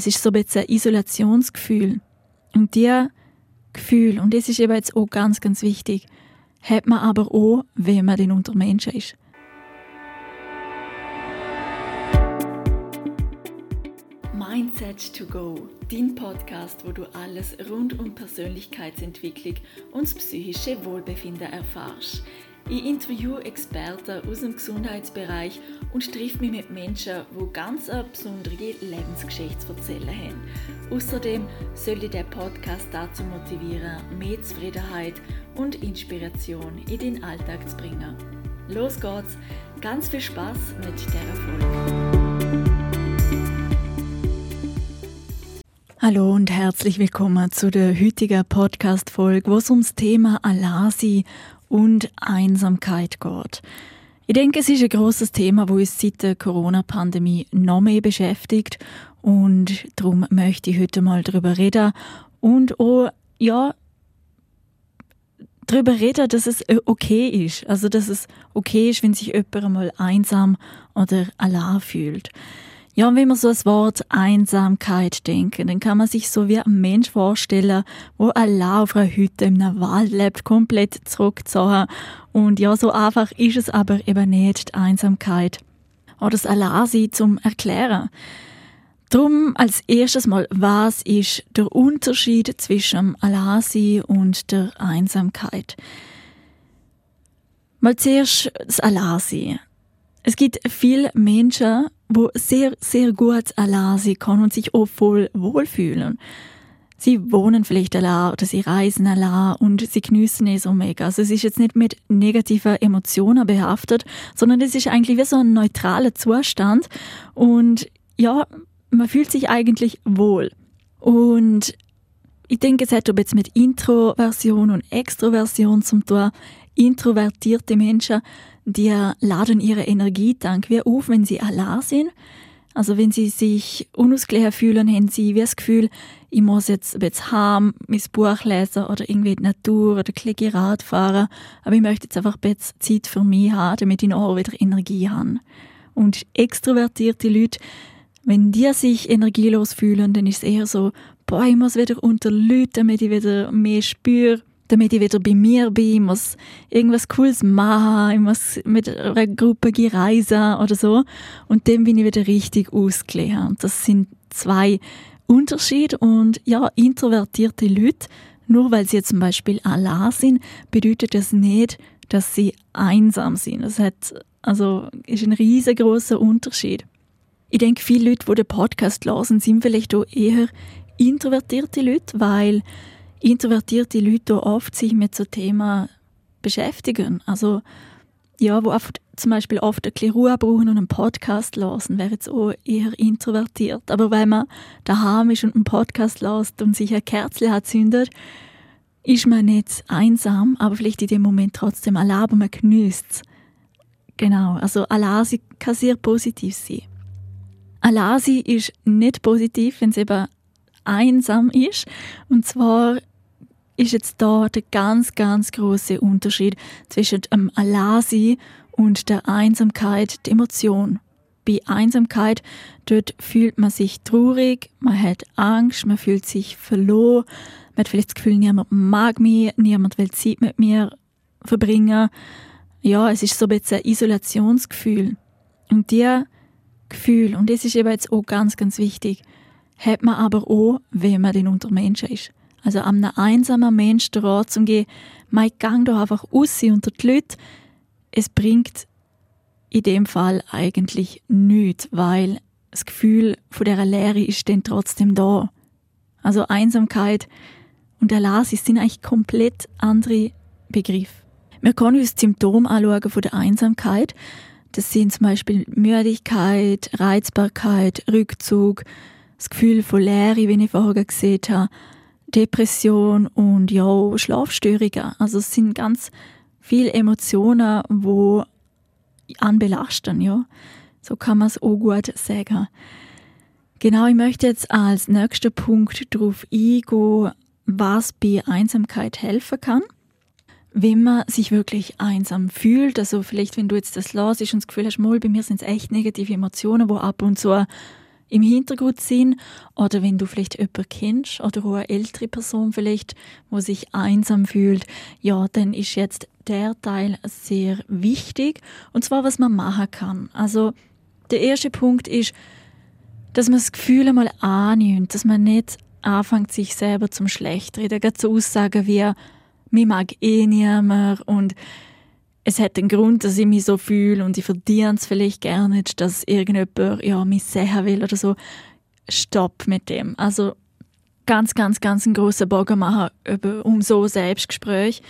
Es ist so ein bisschen ein Isolationsgefühl. Und der Gefühl, und das ist eben jetzt auch ganz, ganz wichtig, hat man aber auch, wenn man den unter Menschen ist. Mindset to Go, dein Podcast, wo du alles rund um Persönlichkeitsentwicklung und das psychische Wohlbefinden erfährst. Ich interviewe Experten aus dem Gesundheitsbereich und treffe mich mit Menschen, die ganz eine besondere Lebensgeschichte zu erzählen haben. Außerdem soll dich der Podcast dazu motivieren, mehr Zufriedenheit und Inspiration in den Alltag zu bringen. Los geht's! Ganz viel Spaß mit der Folge! Hallo und herzlich willkommen zu der heutigen Podcast-Folge, wo es ums Thema Alasi und Einsamkeit geht. Ich denke, es ist ein großes Thema, wo uns seit der Corona-Pandemie noch mehr beschäftigt und darum möchte ich heute mal darüber reden und auch, ja, darüber reden, dass es okay ist. Also, dass es okay ist, wenn sich jemand einmal einsam oder allein fühlt. Ja, und wenn man so das Wort Einsamkeit denkt, dann kann man sich so wie ein Mensch vorstellen, wo allein auf einer Hütte im Wald lebt, komplett zurückgezogen. Und ja, so einfach ist es aber eben nicht, die Einsamkeit. Oder das Alleinsein zum Erklären. Drum als erstes mal, was ist der Unterschied zwischen Alleinsein und der Einsamkeit? Mal zuerst das Alleinsein. Es gibt viele Menschen, wo sehr, sehr gut allein sein können und sich auch voll wohlfühlen. Sie wohnen vielleicht allein oder sie reisen allein und sie genießen es so mega. Also es ist jetzt nicht mit negativen Emotionen behaftet, sondern es ist eigentlich wie so ein neutraler Zustand und ja, man fühlt sich eigentlich wohl. Und ich denke, es hat jetzt mit Introversion und Extroversion zum tun. Introvertierte Menschen die laden ihre Energietank wie auf, wenn sie allein sind. Also wenn sie sich unausgeglichen fühlen, haben sie wie das Gefühl, ich muss jetzt, jetzt heim, mein Buch lesen oder irgendwie die Natur oder ein bisschen Rad fahren. Aber ich möchte jetzt einfach ein bisschen Zeit für mich haben, damit ich noch wieder Energie habe. Und extrovertierte Leute, wenn die sich energielos fühlen, dann ist es eher so, boah, ich muss wieder unter Leute, damit ich wieder mehr spüre damit ich wieder bei mir bin, ich muss irgendwas Cooles machen, ich muss mit einer Gruppe reisen oder so. Und dann bin ich wieder richtig ausgelehrt. Und das sind zwei Unterschiede. Und ja, introvertierte Leute, nur weil sie jetzt zum Beispiel allein sind, bedeutet das nicht, dass sie einsam sind. Das hat, also, ist ein riesengroßer Unterschied. Ich denke, viele Leute, die den Podcast hören, sind vielleicht auch eher introvertierte Leute, weil introvertierte Leute oft sich mit so Thema beschäftigen. Also ja, wo oft, zum Beispiel oft ein bisschen Ruhe brauchen und einen Podcast hören, wäre jetzt auch eher introvertiert. Aber wenn man daheim ist und einen Podcast hört und sich ein Kerzchen hat zündet, ist man nicht einsam, aber vielleicht in dem Moment trotzdem allein, aber man genießt es. Genau, also allein kann sehr positiv sein. Allein ist nicht positiv, wenn es eben einsam ist. Und zwar ist jetzt da der ganz, ganz große Unterschied zwischen dem Alleinsein und der Einsamkeit, der Emotion. Bei Einsamkeit, dort fühlt man sich traurig, man hat Angst, man fühlt sich verloren, man hat vielleicht das Gefühl, niemand mag mich, niemand will Zeit mit mir verbringen. Ja, es ist so ein bisschen ein Isolationsgefühl. Und die Gefühl, und das ist eben jetzt auch ganz, ganz wichtig, hat man aber auch, wenn man den unter Menschen ist. Also an einem einsamen Mensch den Rat zu gehen, mein Gang doch einfach raus unter die Leute, es bringt in dem Fall eigentlich nichts, weil das Gefühl von dieser Leere ist dann trotzdem da. Also Einsamkeit und Erlass sind eigentlich komplett andere Begriffe. Wir können uns Symptome anschauen von der Einsamkeit. Das sind zum Beispiel Müdigkeit, Reizbarkeit, Rückzug, das Gefühl von Leere, wie ich vorher gesehen habe, Depression und ja, Schlafstörungen. Also es sind ganz viele Emotionen, wo anbelasten, ja. So kann man es auch gut sagen. Genau, ich möchte jetzt als nächster Punkt darauf eingehen, was bei Einsamkeit helfen kann. Wenn man sich wirklich einsam fühlt, also vielleicht wenn du jetzt das las und das Gefühl hast, mal, bei mir sind es echt negative Emotionen, wo ab und zu im Hintergrund sind oder wenn du vielleicht jemanden kennst oder eine ältere Person vielleicht, wo sich einsam fühlt, ja, dann ist jetzt der Teil sehr wichtig und zwar was man machen kann. Also der erste Punkt ist, dass man das Gefühl einmal annimmt, dass man nicht anfängt, sich selber zum Schlechtreden. Gerade so Aussagen wie, mir mag eh niemand und es hat einen Grund, dass ich mich so fühle und ich verdiene es vielleicht gerne nicht, dass irgendjemand ja, mich sehen will oder so. Stopp mit dem. Also ganz, ganz, ganz einen grossen Bogen machen um so Selbstgespräch,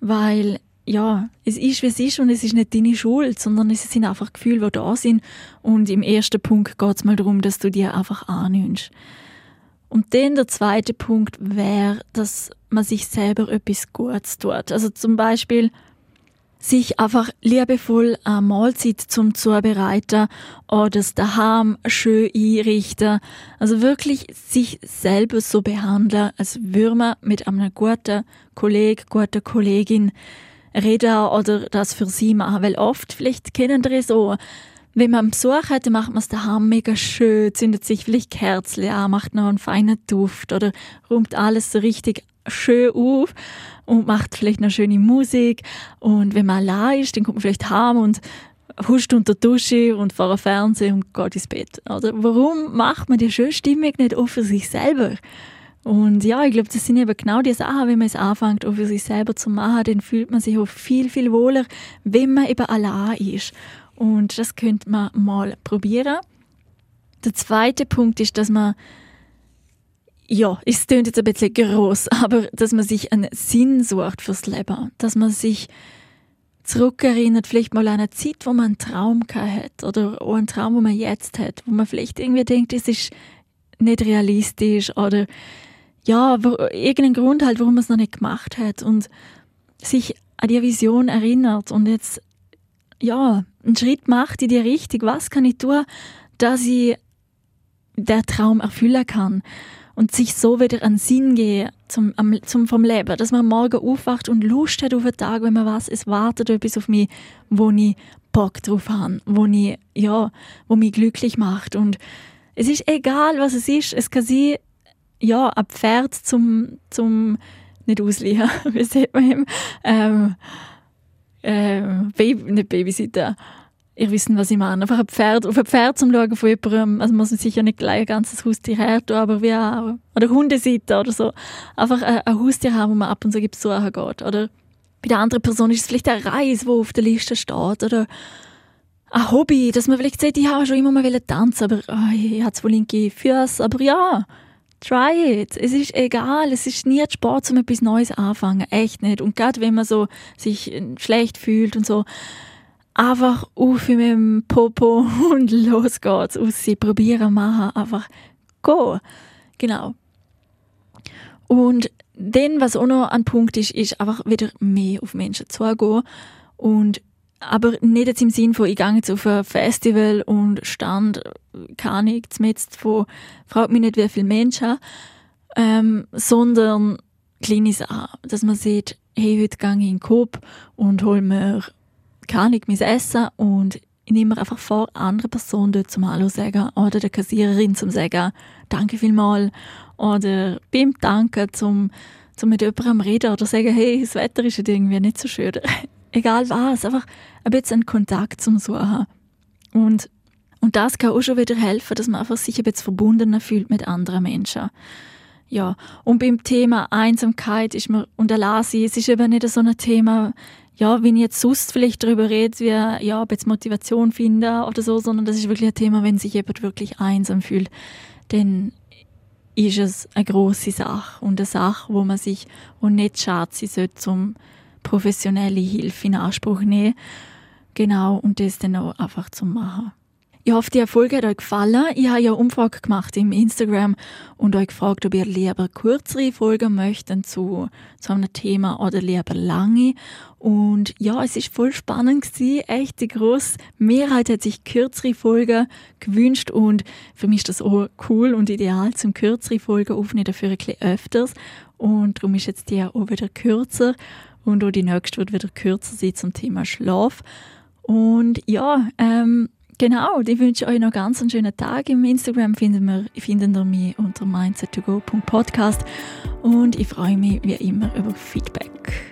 weil ja, es ist, wie es ist und es ist nicht deine Schuld, sondern es sind einfach Gefühle, die da sind und im ersten Punkt geht es mal darum, dass du dir einfach annimmst. Und dann der zweite Punkt wäre, dass man sich selber etwas Gutes tut. Also zum Beispiel sich einfach liebevoll eine Mahlzeit zum Zubereiten oder das daheim schön einrichten. Also wirklich sich selber so behandeln, als würde man mit einem guten Kollegen, guter Kollegin reden oder das für sie machen. Weil oft, vielleicht kennen die so, wenn man Besuch hat, dann macht man es daheim mega schön, zündet sich vielleicht Kerzen an, macht noch einen feinen Duft oder räumt alles so richtig schön auf und macht vielleicht noch schöne Musik. Und wenn man allein ist, dann kommt man vielleicht heim und huscht unter die Dusche und vor dem Fernsehen und geht ins Bett. Oder warum macht man die schöne Stimmung nicht auch für sich selber? Und ja, ich glaube, das sind eben genau die Sachen, wenn man es anfängt, auch für sich selber zu machen, dann fühlt man sich auch viel, viel wohler, wenn man eben allein ist. Und das könnte man mal probieren. Der zweite Punkt ist, dass man ja, es klingt jetzt ein bisschen groß, aber dass man sich einen Sinn sucht fürs Leben, dass man sich zurückerinnert, vielleicht mal an eine Zeit, wo man einen Traum hat oder einen Traum, wo man jetzt hat, wo man vielleicht irgendwie denkt, es ist nicht realistisch oder ja, irgendeinen Grund halt, warum man es noch nicht gemacht hat und sich an die Vision erinnert und jetzt ja, einen Schritt macht in die Richtung, was kann ich tun, dass ich der Traum erfüllen kann und sich so wieder an Sinn gehen zum, zum, vom Leben. Dass man morgen aufwacht und Lust hat auf den Tag, wenn man weiß, es wartet etwas auf mich, wo ich Bock drauf habe, wo, ich, ja, wo mich glücklich macht. Und es ist egal, was es ist. Es kann sein, ja, ein Pferd zum, zum nicht ausleihen, wie sagt man ihm, ähm, ähm, Baby, nicht Babysitter, ihr wisst, was ich meine. Einfach ein Pferd, auf ein Pferd zum Schauen von jemandem, also muss man sicher nicht gleich ein ganzes Haustier her tun, aber wie auch, oder Hundeseite oder so. Einfach ein, ein Haustier haben, wo man ab und zu besuchen geht. Oder bei der anderen Person ist es vielleicht eine Reise, die auf der Liste steht, oder ein Hobby, dass man vielleicht sagt, ich habe schon immer mal tanzen, aber oh, ich habe zwar linke Füße, aber ja, try it. Es ist egal, es ist nie Sport, um etwas Neues anfangen, echt nicht. Und gerade wenn man so sich schlecht fühlt und so, einfach auf mit dem Popo und los geht's. Aus sie probieren, machen, einfach go. Genau. Und dann, was auch noch ein Punkt ist, ist einfach wieder mehr auf Menschen zugehen. Und aber nicht jetzt im Sinn von, ich gehe jetzt auf ein Festival und stand, keine Ahnung, jetzt von, fragt mich nicht, wie viele Menschen, ähm, sondern kleine Sachen, dass man sieht, hey, heute gehe ich in den Coop und hol mir kann ich mein Essen und ich nehme mir einfach vor, andere Personen dort zum Hallo sagen oder der Kassiererin zum sagen, danke vielmals oder beim Danken zum, zum mit jemandem reden oder sagen, hey, das Wetter ist irgendwie nicht so schön. Egal was, einfach ein bisschen Kontakt zum Suchen. Und, und das kann auch schon wieder helfen, dass man einfach sich ein bisschen verbundener fühlt mit anderen Menschen. Ja, und beim Thema Einsamkeit ist man, und Alasi, es ist eben nicht so ein Thema, ja, wenn ich jetzt sonst vielleicht darüber rede, wie, ja, ob jetzt Motivation finden oder so, sondern das ist wirklich ein Thema, wenn sich jemand wirklich einsam fühlt, dann ist es eine große Sache und eine Sache, wo man sich und nicht schade sein sollte, zum professionelle Hilfe in Anspruch nehmen. Genau, und das dann auch einfach zu machen. Ich hoffe, die Erfolge hat euch gefallen. Ich habe ja eine Umfrage gemacht im Instagram und euch gefragt, ob ihr lieber kürzere Folgen möchtet zu, zu einem Thema oder lieber lange. Und ja, es ist voll spannend gewesen. Echt, die grosse Mehrheit hat sich kürzere Folgen gewünscht und für mich ist das auch cool und ideal zum kürzere Folgen aufnehmen, dafür ein bisschen öfters. Und darum ist jetzt die auch wieder kürzer und auch die nächste wird wieder kürzer sein zum Thema Schlaf. Und ja, ähm, Genau, ich wünsche euch noch ganz einen schönen Tag. Im Instagram finden wir, findet ihr mich unter mindset2go.podcast und ich freue mich wie immer über Feedback.